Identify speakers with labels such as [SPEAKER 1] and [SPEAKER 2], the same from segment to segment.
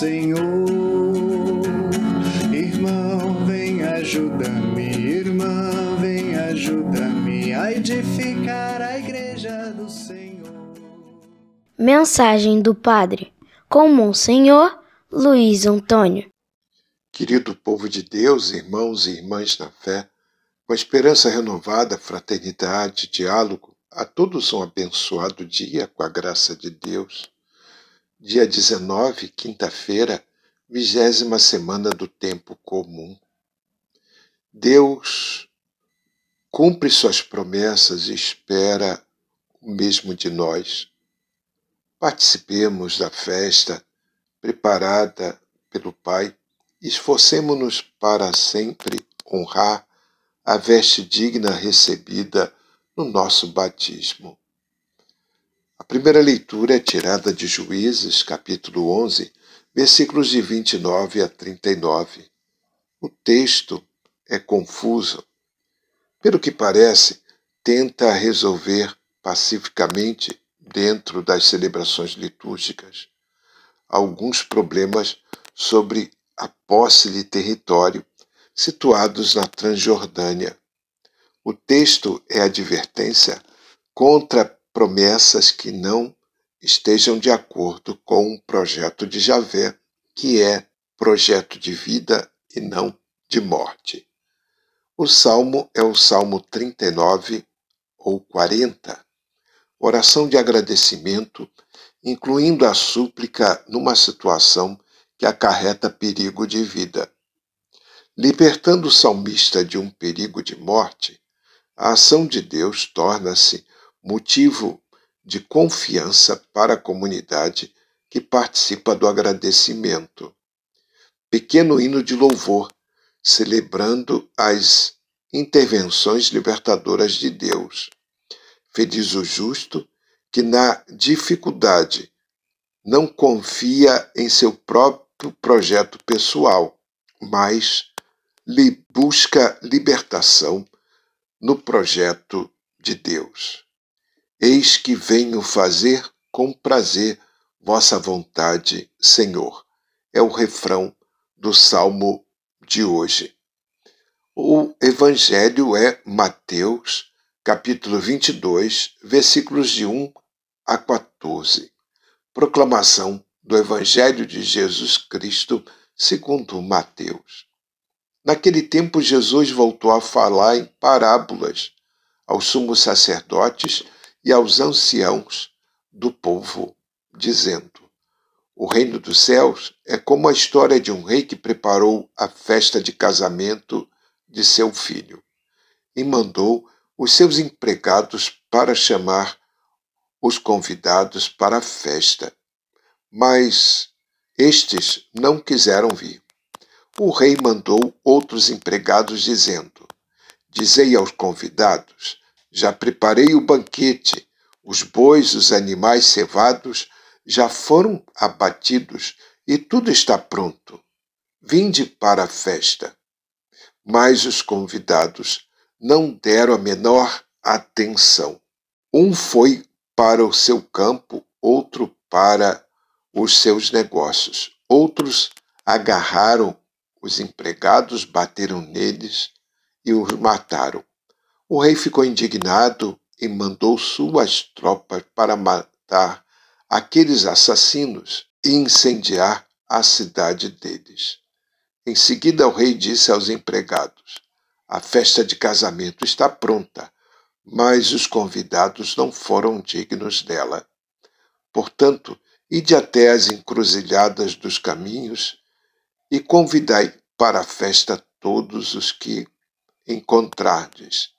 [SPEAKER 1] Senhor. Irmão, vem ajuda-me, irmã, vem ajuda-me a edificar a igreja do Senhor.
[SPEAKER 2] Mensagem do Padre com Monsenhor Luiz Antônio.
[SPEAKER 3] Querido povo de Deus, irmãos e irmãs na fé, com a esperança renovada, fraternidade, diálogo, a todos um abençoado dia com a graça de Deus. Dia 19, quinta-feira, vigésima semana do tempo comum. Deus cumpre suas promessas e espera o mesmo de nós. Participemos da festa preparada pelo Pai e esforcemo-nos para sempre honrar a veste digna recebida no nosso batismo. Primeira leitura é tirada de Juízes, capítulo 11, versículos de 29 a 39. O texto é confuso. Pelo que parece, tenta resolver pacificamente, dentro das celebrações litúrgicas, alguns problemas sobre a posse de território situados na Transjordânia. O texto é advertência contra promessas que não estejam de acordo com o projeto de Javé, que é projeto de vida e não de morte. O salmo é o Salmo 39 ou 40, oração de agradecimento, incluindo a súplica numa situação que acarreta perigo de vida. Libertando o salmista de um perigo de morte, a ação de Deus torna-se motivo de confiança para a comunidade que participa do agradecimento. Pequeno hino de louvor, celebrando as intervenções libertadoras de Deus. Feliz o justo que na dificuldade não confia em seu próprio projeto pessoal, mas lhe busca libertação no projeto de Deus. Eis que venho fazer com prazer vossa vontade, Senhor. É o refrão do salmo de hoje. O evangelho é Mateus, capítulo 22, versículos de 1 a 14. Proclamação do evangelho de Jesus Cristo, segundo Mateus. Naquele tempo, Jesus voltou a falar em parábolas aos sumos sacerdotes e aos anciãos do povo, dizendo: O reino dos céus é como a história de um rei que preparou a festa de casamento de seu filho e mandou os seus empregados para chamar os convidados para a festa. Mas estes não quiseram vir o rei mandou outros empregados, dizendo: Dizei aos convidados: Já preparei o banquete, os bois, os animais cevados já foram abatidos e tudo está pronto. Vinde para a festa. Mas os convidados não deram a menor atenção. Um foi para o seu campo, outro para os seus negócios. Outros agarraram os empregados bateram neles e os mataram. O rei ficou indignado e mandou suas tropas para matar aqueles assassinos e incendiar a cidade deles. Em seguida, o rei disse aos empregados: A festa de casamento está pronta, mas os convidados não foram dignos dela. Portanto, ide até as encruzilhadas dos caminhos e convidai para a festa todos os que encontrardes.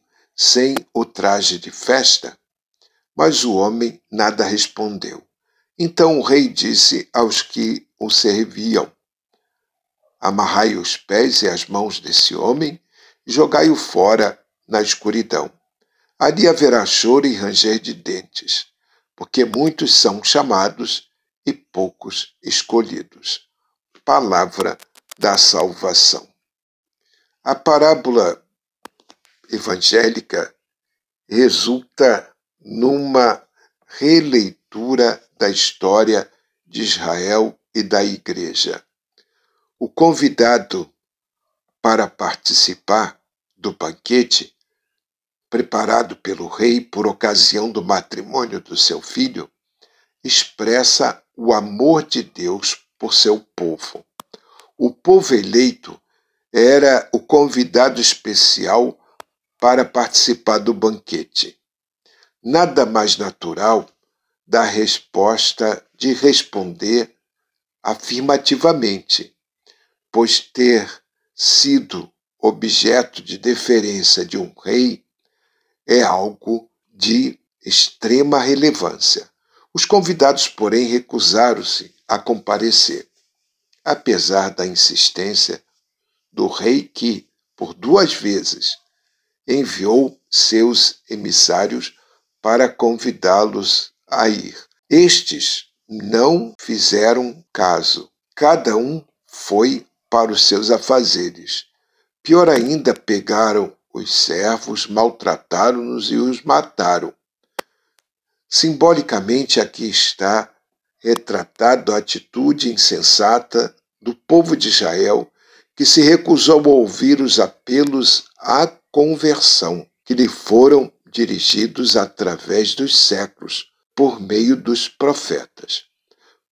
[SPEAKER 3] sem o traje de festa? Mas o homem nada respondeu. Então o rei disse aos que o serviam: Amarrai os pés e as mãos desse homem e jogai-o fora na escuridão. Ali haverá choro e ranger de dentes, porque muitos são chamados e poucos escolhidos. Palavra da salvação. A parábola evangélica resulta numa releitura da história de Israel e da Igreja. O convidado para participar do banquete, preparado pelo rei por ocasião do matrimônio do seu filho, expressa o amor de Deus por seu povo. O povo eleito era o convidado especial para participar do banquete. Nada mais natural da resposta de responder afirmativamente, pois ter sido objeto de deferência de um rei é algo de extrema relevância. Os convidados, porém, recusaram-se a comparecer, apesar da insistência do rei que, por duas vezes, enviou seus emissários para convidá-los a ir. Estes não fizeram caso. Cada um foi para os seus afazeres. Pior ainda, pegaram os servos, maltrataram-nos e os mataram. Simbolicamente, aqui está retratado a atitude insensata do povo de Israel que se recusou a ouvir os apelos conversão que lhe foram dirigidos através dos séculos por meio dos profetas.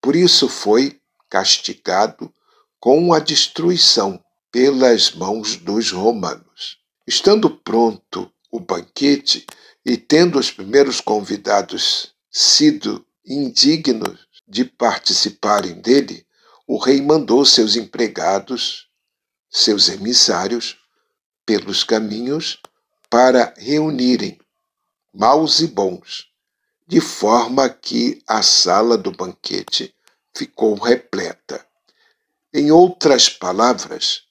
[SPEAKER 3] Por isso foi castigado com a destruição pelas mãos dos romanos. Estando pronto o banquete e tendo os primeiros convidados sido indignos de participarem dele, o rei mandou seus empregados, seus emissários, pelos caminhos para reunirem maus e bons, de forma que a sala do banquete ficou repleta. Em outras palavras,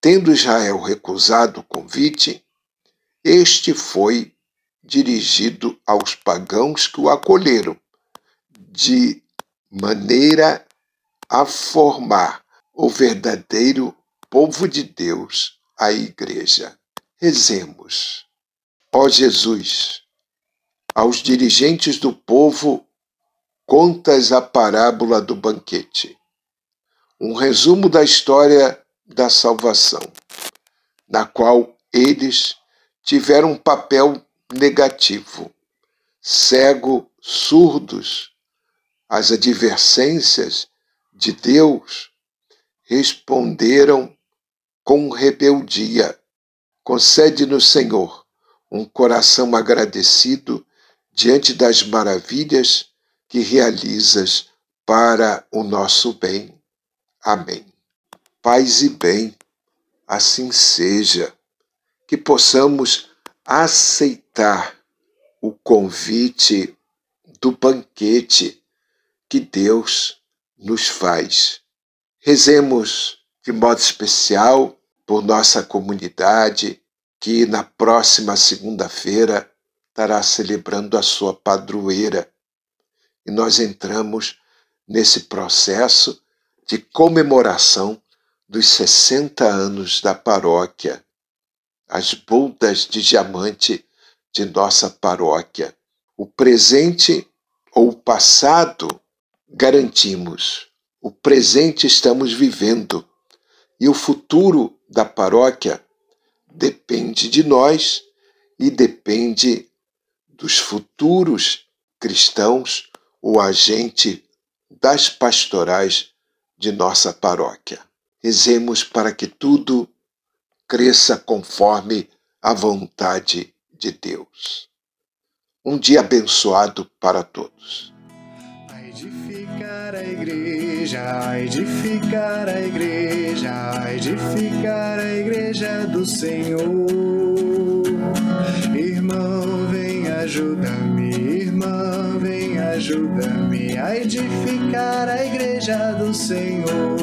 [SPEAKER 3] tendo Israel recusado o convite, este foi dirigido aos pagãos que o acolheram, de maneira a formar o verdadeiro povo de Deus, a Igreja. Rezemos. Ó Jesus, aos dirigentes do povo, contas a parábola do banquete, um resumo da história da salvação, na qual eles tiveram um papel negativo, cego, surdos às advertências de Deus, responderam com rebeldia. Concede-nos, Senhor, um coração agradecido diante das maravilhas que realizas para o nosso bem. Amém. Paz e bem, assim seja, que possamos aceitar o convite do banquete que Deus nos faz. Rezemos de modo especial por nossa comunidade que na próxima segunda-feira estará celebrando a sua padroeira. E nós entramos nesse processo de comemoração dos 60 anos da paróquia, as boldas de diamante de nossa paróquia. O presente ou o passado garantimos, o presente estamos vivendo e o futuro da paróquia depende de nós e depende dos futuros cristãos, o agente das pastorais de nossa paróquia. Rezemos para que tudo cresça conforme a vontade de Deus. Um dia abençoado para todos.
[SPEAKER 1] Igreja, edificar a igreja, edificar a igreja do Senhor. Irmão, vem ajuda-me, irmã, vem ajuda-me a edificar a igreja do Senhor.